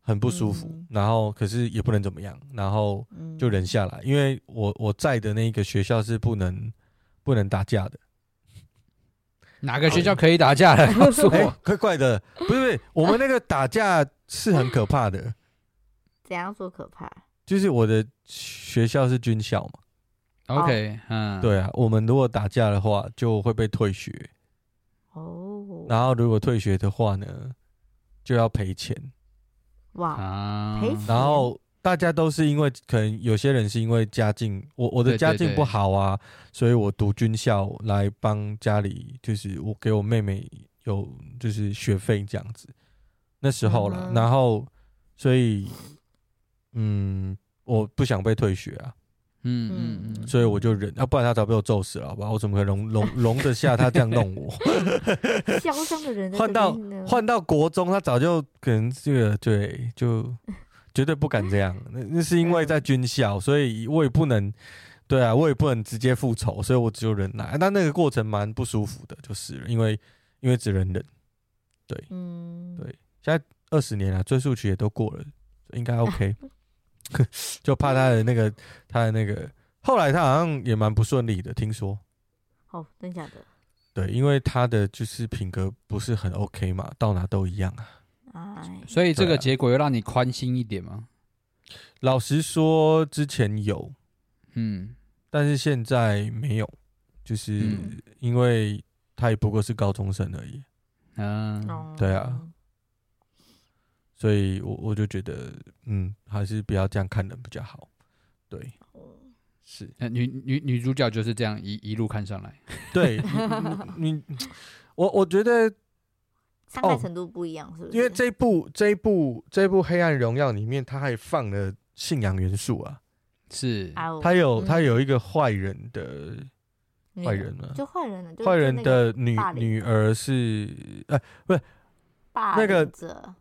很不舒服。嗯、然后可是也不能怎么样，然后就忍下来，因为我我在的那个学校是不能不能打架的。哪个学校可以打架的？告诉我，怪怪的，不是不是，我们那个打架是很可怕的。怎样说可怕？就是我的学校是军校嘛。OK，嗯，对啊，我们如果打架的话，就会被退学。哦。然后如果退学的话呢，就要赔钱。哇，赔钱。然后。大家都是因为可能有些人是因为家境，我我的家境不好啊，所以我读军校来帮家里，就是我给我妹妹有就是学费这样子。那时候了，嗯、然后所以嗯，我不想被退学啊，嗯嗯嗯，所以我就忍，要、啊、不然他早被我揍死了，好吧？我怎么可能容容容得下他这样弄我？嚣张的人换到换到国中，他早就可能这个对就。绝对不敢这样，那那是因为在军校，所以我也不能，对啊，我也不能直接复仇，所以我只有忍耐。但那个过程蛮不舒服的，就是了，因为因为只能忍，对，嗯，对。现在二十年了，追溯期也都过了，应该 OK。就怕他的那个，他的那个，后来他好像也蛮不顺利的，听说。哦，真假的？对，因为他的就是品格不是很 OK 嘛，到哪都一样啊。所以这个结果又让你宽心一点吗？啊、老实说，之前有，嗯，但是现在没有，就是因为他也不过是高中生而已，嗯，对啊，所以我我就觉得，嗯，还是不要这样看人比较好，对，是，女女女主角就是这样一一路看上来，对，你，你我我觉得。伤害程度不一样，是不是？因为这一部这一部这一部《黑暗荣耀》里面，它还放了信仰元素啊。是，他有它有一个坏人的坏人呢，就坏人呢，坏人的女女儿是哎，不是那个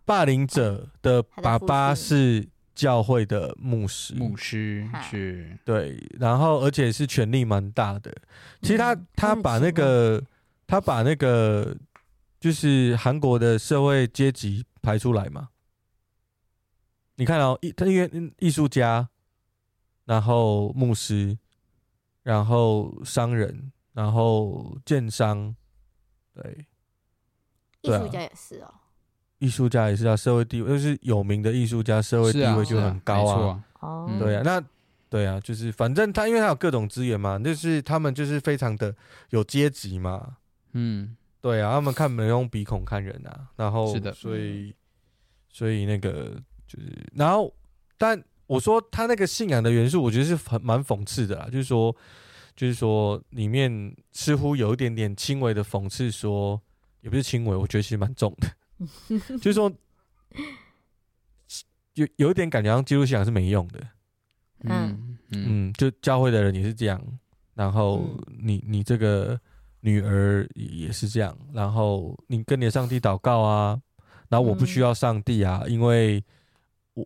霸凌者的爸爸是教会的牧师，牧师是，对，然后而且是权力蛮大的。其实他他把那个他把那个。就是韩国的社会阶级排出来嘛？你看哦，艺他因为艺术家，然后牧师，然后商人，然后建商，对，艺术家也是哦。艺术家也是啊，社会地位就是有名的艺术家，社会地位就很高啊。哦，对啊，那对啊，就是反正他因为他有各种资源嘛，就是他们就是非常的有阶级嘛。嗯。对啊，他们看没用鼻孔看人啊，然后，是的，所以，所以那个就是，然后，但我说他那个信仰的元素，我觉得是很蛮讽刺的啦，就是说，就是说里面似乎有一点点轻微的讽刺，说也不是轻微，我觉得其实蛮重的，就是说有有一点感觉，像基督信仰是没用的，嗯嗯，就教会的人也是这样，然后你你这个。女儿也是这样，然后你跟你的上帝祷告啊，然后我不需要上帝啊，嗯、因为我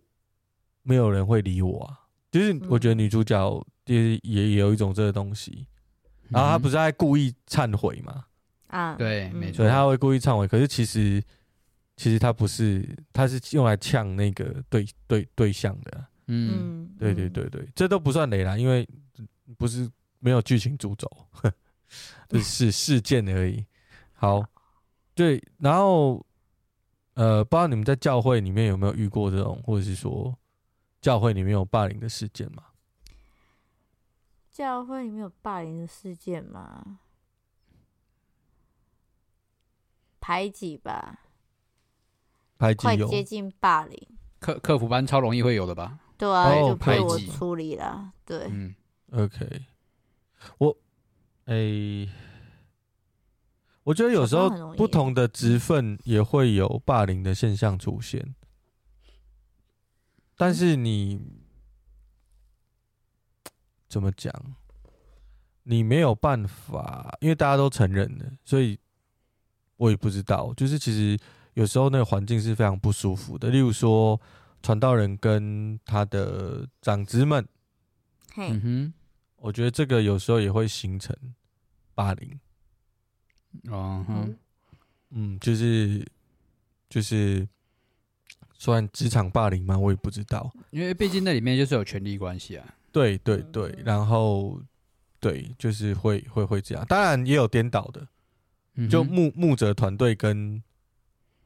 没有人会理我啊。就是我觉得女主角就是也有一种这个东西，嗯、然后她不是在故意忏悔嘛？啊，对，没错，所以她会故意忏悔。可是其实其实它不是，它是用来呛那个对对对象的。嗯，对对对对，这都不算雷啦，因为不是没有剧情主轴，这是事件而已。好，对，然后呃，不知道你们在教会里面有没有遇过这种，或者是说教会里面有霸凌的事件吗？教会里面有霸凌的事件吗？排挤吧，排挤有快接近霸凌。客客服班超容易会有的吧？对啊，哦就被我排挤处理了。对，嗯，OK，我诶、欸，我觉得有时候朋友很容易不同的职份也会有霸凌的现象出现，但是你怎么讲？你没有办法，因为大家都承认了，所以我也不知道。就是其实有时候那个环境是非常不舒服的，例如说传道人跟他的长子们。嗯哼，我觉得这个有时候也会形成霸凌，哦哼，嗯，就是就是算职场霸凌吗？我也不知道。因为毕竟那里面就是有权力关系啊。对对对，然后对，就是会会会这样。当然也有颠倒的，就牧牧者团队跟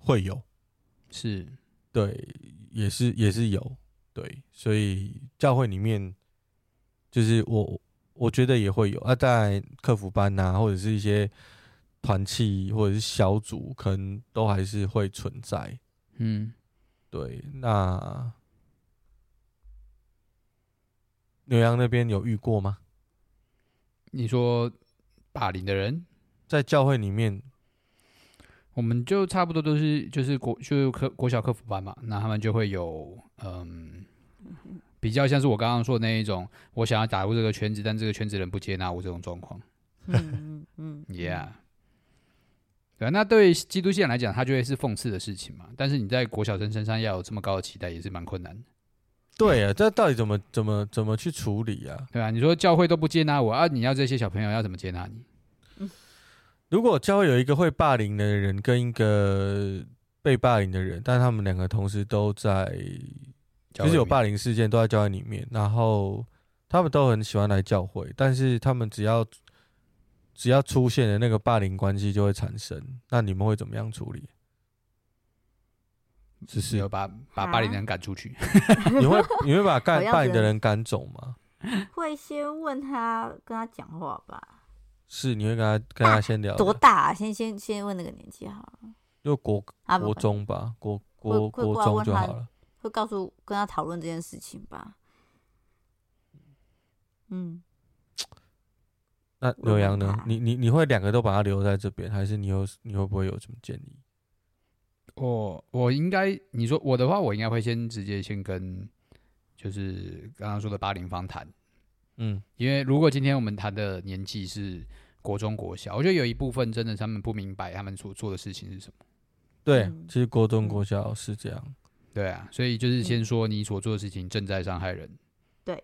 会有，是，对，也是也是有，对，所以教会里面就是我我觉得也会有啊，在客服班呐、啊，或者是一些团契或者是小组，可能都还是会存在。嗯，对，那牛羊那边有遇过吗？你说霸凌的人，在教会里面，我们就差不多都是就是国就是科国小客服班嘛，那他们就会有嗯，比较像是我刚刚说的那一种，我想要打入这个圈子，但这个圈子人不接纳我这种状况。嗯嗯嗯 Yeah，对啊，那对基督信仰来讲，他就会是讽刺的事情嘛。但是你在国小生身上要有这么高的期待，也是蛮困难的。对啊，这到底怎么怎么怎么去处理啊？对啊，你说教会都不接纳我啊，你要这些小朋友要怎么接纳你？如果教会有一个会霸凌的人跟一个被霸凌的人，但他们两个同时都在，就是有霸凌事件都在教会里面，然后他们都很喜欢来教会，但是他们只要只要出现的那个霸凌关系就会产生，那你们会怎么样处理？只是只有把把霸凌的人赶出去。你会你会把 干像霸凌的人赶走吗？会先问他，跟他讲话吧。是，你会跟他跟他先聊聊多大啊？先先先问那个年纪好了。就国国中吧，国会国国中就好了。会告诉跟他讨论这件事情吧。嗯，那刘洋呢？你你你会两个都把他留在这边，还是你有你会不会有什么建议？我我应该你说我的话，我应该会先直接先跟就是刚刚说的八零方谈，嗯，因为如果今天我们谈的年纪是国中国小，我觉得有一部分真的他们不明白他们所做的事情是什么。对，嗯其实国中国小是这样。对啊，所以就是先说你所做的事情正在伤害人。对，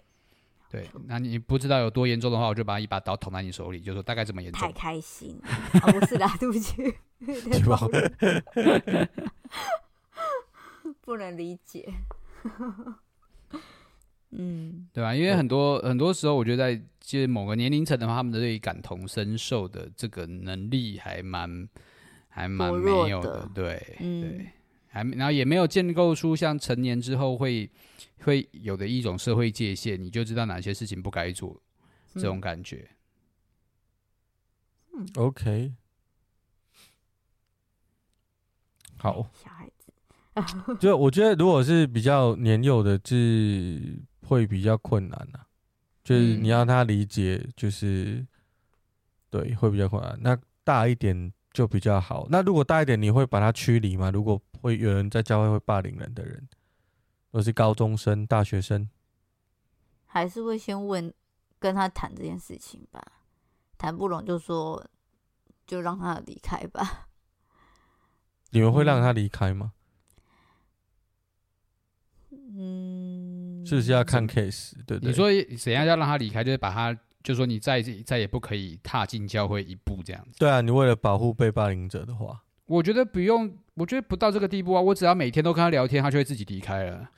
对，那你不知道有多严重的话，我就把一把刀捅在你手里，就说大概这么严重太重。开心 不是啦，对不起，太暴力不能理解。嗯，对吧？因为很多很多时候，我觉得在就是某个年龄层的话，他们的对于感同身受的这个能力还蛮还蛮没有的的，对，嗯。对，还然后也没有建构出像成年之后会会有的一种社会界限，你就知道哪些事情不该做，这种感觉。OK，好，小孩子，就我觉得如果是比较年幼的，是会比较困难啊，就是嗯你让他理解，就是对，会比较困难。那大一点就比较好。那如果大一点，你会把他驱离吗？如果会有人在教会会霸凌人的人，或是高中生、大学生，还是会先问，跟他谈这件事情吧。谈不拢就说，就让他离开吧。你们会让他离开吗？嗯，是不是要看 case？对不对？你说怎样要让他离开，就是把他，就说你再再也不可以踏进教会一步这样子。对啊，你为了保护被霸凌者的话，我觉得不用，我觉得不到这个地步啊。我只要每天都跟他聊天，他就会自己离开了。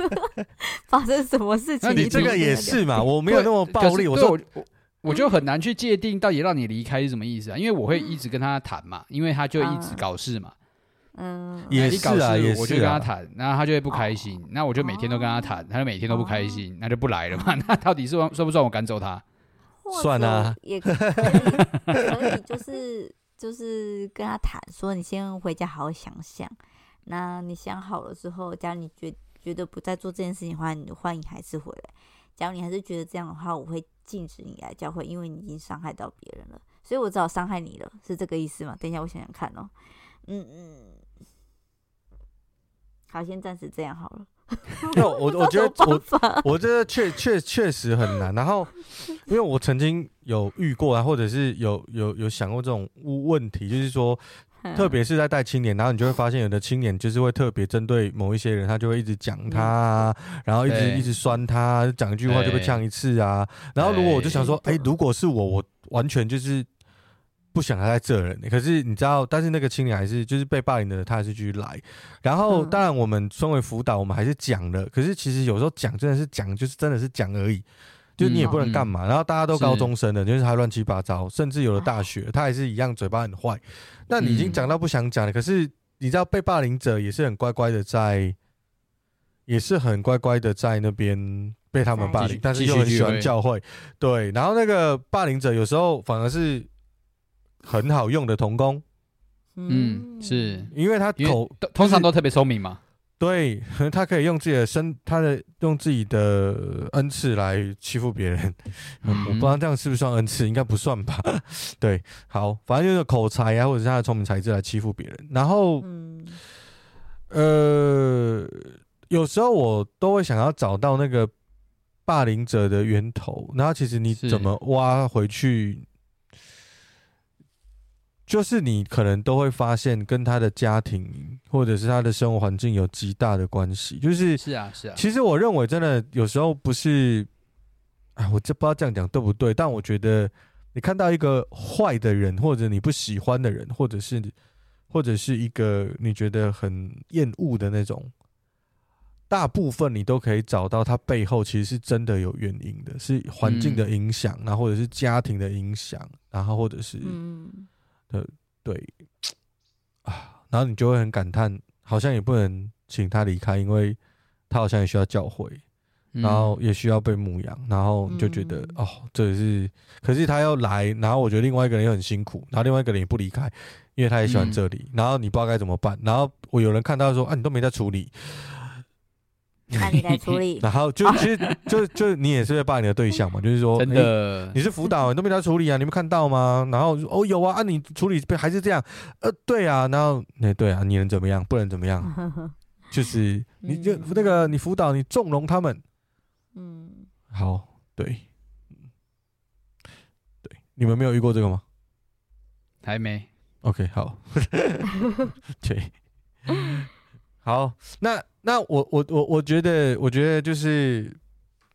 发生什么事情？你这个也是嘛？我没有那么暴力。我说我我就很难去界定到底让你离开是什么意思啊？因为我会一直跟他谈嘛，因为他就一直搞事嘛。嗯，也是啊，也是。我就跟他谈，然后他就会不开心。那我就每天都跟他谈，他就每天都不开心，那就不来了嘛。那到底是算不算我赶走他？算啊，也可以，可以，就是就是跟他谈，说你先回家好好想想。那你想好了之后，假如你觉觉得不再做这件事情的话，你欢迎还是回来。假如你还是觉得这样的话，我会禁止你来教会，因为你已经伤害到别人了。所以我只好伤害你了，是这个意思吗？等一下，我想想看哦。嗯嗯，好，先暂时这样好了。那我 我觉得我我觉得确确确实很难。然后，因为我曾经有遇过啊，或者是有有有想过这种问题，就是说，特别是在带青年，然后你就会发现，有的青年就是会特别针对某一些人，他就会一直讲他，然后一直一直酸他，讲一句话就被呛一次啊。然后，如果我就想说，哎，如果是我，我完全就是。不想他在这人，可是你知道，但是那个青年还是就是被霸凌的，他还是继续来。然后，当然我们身为辅导，我们还是讲了。可是其实有时候讲真的是讲，就是真的是讲而已，就你也不能干嘛。然后大家都高中生了，就是还乱七八糟，甚至有了大学，他还是一样嘴巴很坏。那你已经讲到不想讲了，可是你知道被霸凌者也是很乖乖的在，也是很乖乖的在那边被他们霸凌，但是又很喜欢教会。对，然后那个霸凌者有时候反而是。很好用的童工，嗯，是。因为他口通常都特别聪明嘛，对，他可以用自己的身，他的用自己的恩赐来欺负别人，嗯，我不知道这样是不是算恩赐，应该不算吧？对，好，反正就是口才啊，或者是他的聪明才智来欺负别人，然后，呃，有时候我都会想要找到那个霸凌者的源头，然后其实你怎么挖回去？就是你可能都会发现跟他的家庭或者是他的生活环境有极大的关系。就是是啊是啊，其实我认为真的有时候不是，哎，我这不知道这样讲对不对。但我觉得你看到一个坏的人，或者你不喜欢的人，或者是或者是一个你觉得很厌恶的那种，大部分你都可以找到他背后其实是真的有原因的，是环境的影响，然后或者是家庭的影响，然后或者是嗯。呃，对啊，然后你就会很感叹，好像也不能请他离开，因为他好像也需要教会，然后也需要被牧养，然后你就觉得、嗯、哦，这是，可是他要来，然后我觉得另外一个人又很辛苦，然后另外一个人也不离开，因为他也喜欢这里，嗯、然后你不知道该怎么办，然后我有人看到说，啊，你都没在处理。那你来处理，然后就其实 就就你也是在霸你的对象嘛，就是说，真的，你是辅导，你都没来处理啊，你没看到吗？然后哦有啊，啊你处理还是这样，呃对啊，然后那对啊，你能怎么样？不能怎么样，就是你就那个你辅导你纵容他们，嗯，好，对，对，你们没有遇过这个吗？还没，OK，好，对，好，那。那我我我我觉得，我觉得就是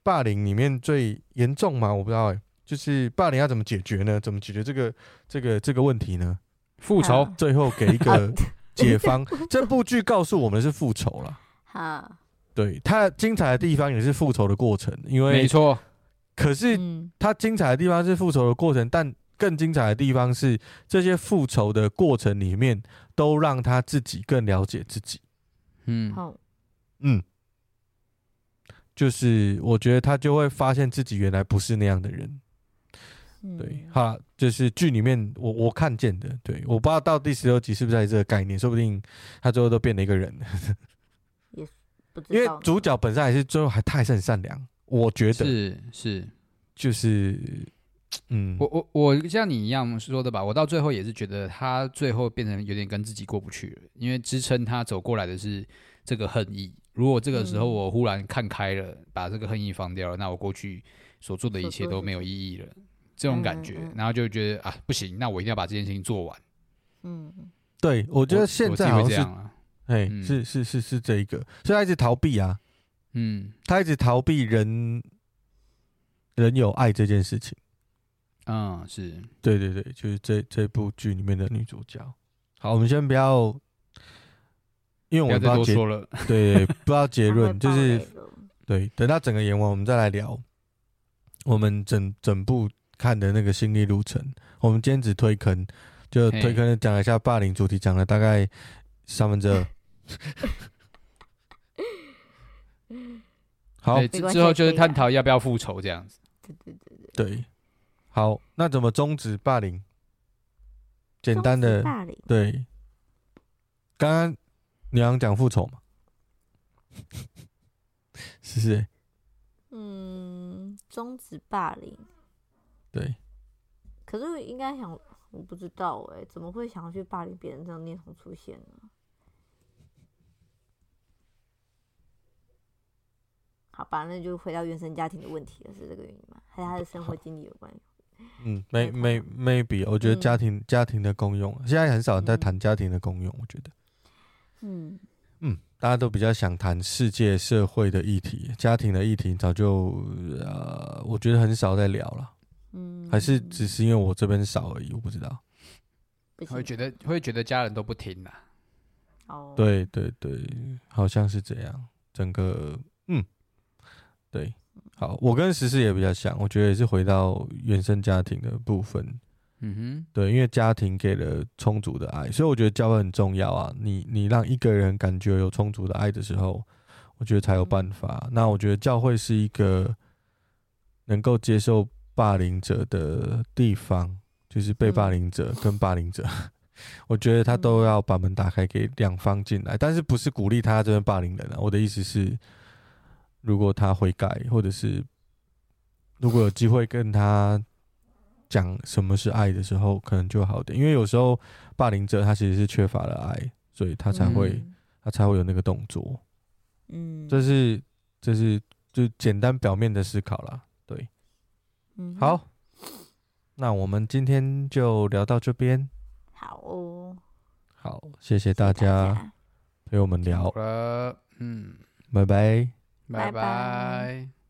霸凌里面最严重嘛，我不知道哎，就是霸凌要怎么解决呢？怎么解决这个这个这个问题呢？复仇，最后给一个 解方。这部剧告诉我们是复仇了。好，对，它精彩的地方也是复仇的过程，因为没错。可是它精彩的地方是复仇的过程，但更精彩的地方是这些复仇的过程里面都让他自己更了解自己。嗯，好。嗯，就是我觉得他就会发现自己原来不是那样的人，嗯、对，好，就是剧里面我我看见的，对，我不知道到第十六集是不是在这个概念，说不定他最后都变了一个人，也不知道，因为主角本身还是最后还他还是很善良，我觉得是是，就是，嗯，我我我像你一样说的吧，我到最后也是觉得他最后变成有点跟自己过不去了，因为支撑他走过来的是这个恨意。如果这个时候我忽然看开了，嗯、把这个恨意放掉了，那我过去所做的一切都没有意义了，这种感觉，然后就觉得啊，不行，那我一定要把这件事情做完。嗯，对，我觉得现在好像是，哎、嗯，是是是是这一个，所以他一直逃避啊，嗯，他一直逃避人人有爱这件事情。嗯，是，对对对，就是这这部剧里面的女主角。好，我们先不要，因为我不知道结了，对，不知道结 论，就是对，等到整个演完，我们再来聊我们整整部看的那个心理路程。我们今天只推坑，就推坑讲一下霸凌主题，讲了大概三分之二。好，之后就是探讨要不要复仇这样子。对对对对。对，好，那怎么终止霸凌？简单的霸凌。对。刚刚你要讲复仇嘛？是不是？嗯，终止霸凌。对。可是应该想，我不知道哎、欸，怎么会想要去霸凌别人这样念头出现呢？好吧，那就回到原生家庭的问题了，是这个原因吗？还是他的生活经历有关系？嗯，没没 maybe，我觉得家庭、嗯、家庭的功用，现在很少人在谈家庭的功用，我觉得。嗯嗯，大家都比较想谈世界社会的议题，家庭的议题早就呃，我觉得很少在聊了。嗯，还是只是因为我这边少而已，我不知道。会觉得会觉得家人都不听啦。哦，对对对，好像是这样。整个嗯。对，好，我跟时事也比较像，我觉得也是回到原生家庭的部分。嗯哼，对，因为家庭给了充足的爱，所以我觉得教会很重要啊。你你让一个人感觉有充足的爱的时候，我觉得才有办法。那我觉得教会是一个能够接受霸凌者的地方，就是被霸凌者跟霸凌者，我觉得他都要把门打开给两方进来，但是不是鼓励他这边霸凌人啊？我的意思是。如果他悔改，或者是如果有机会跟他讲什么是爱的时候，可能就好点。因为有时候霸凌者他其实是缺乏了爱，所以他才会、嗯、他才会有那个动作。嗯，这是这是就简单表面的思考啦。对，嗯，好，那我们今天就聊到这边。好哦，好，谢谢大家陪我们聊。呃，嗯，拜拜。拜拜。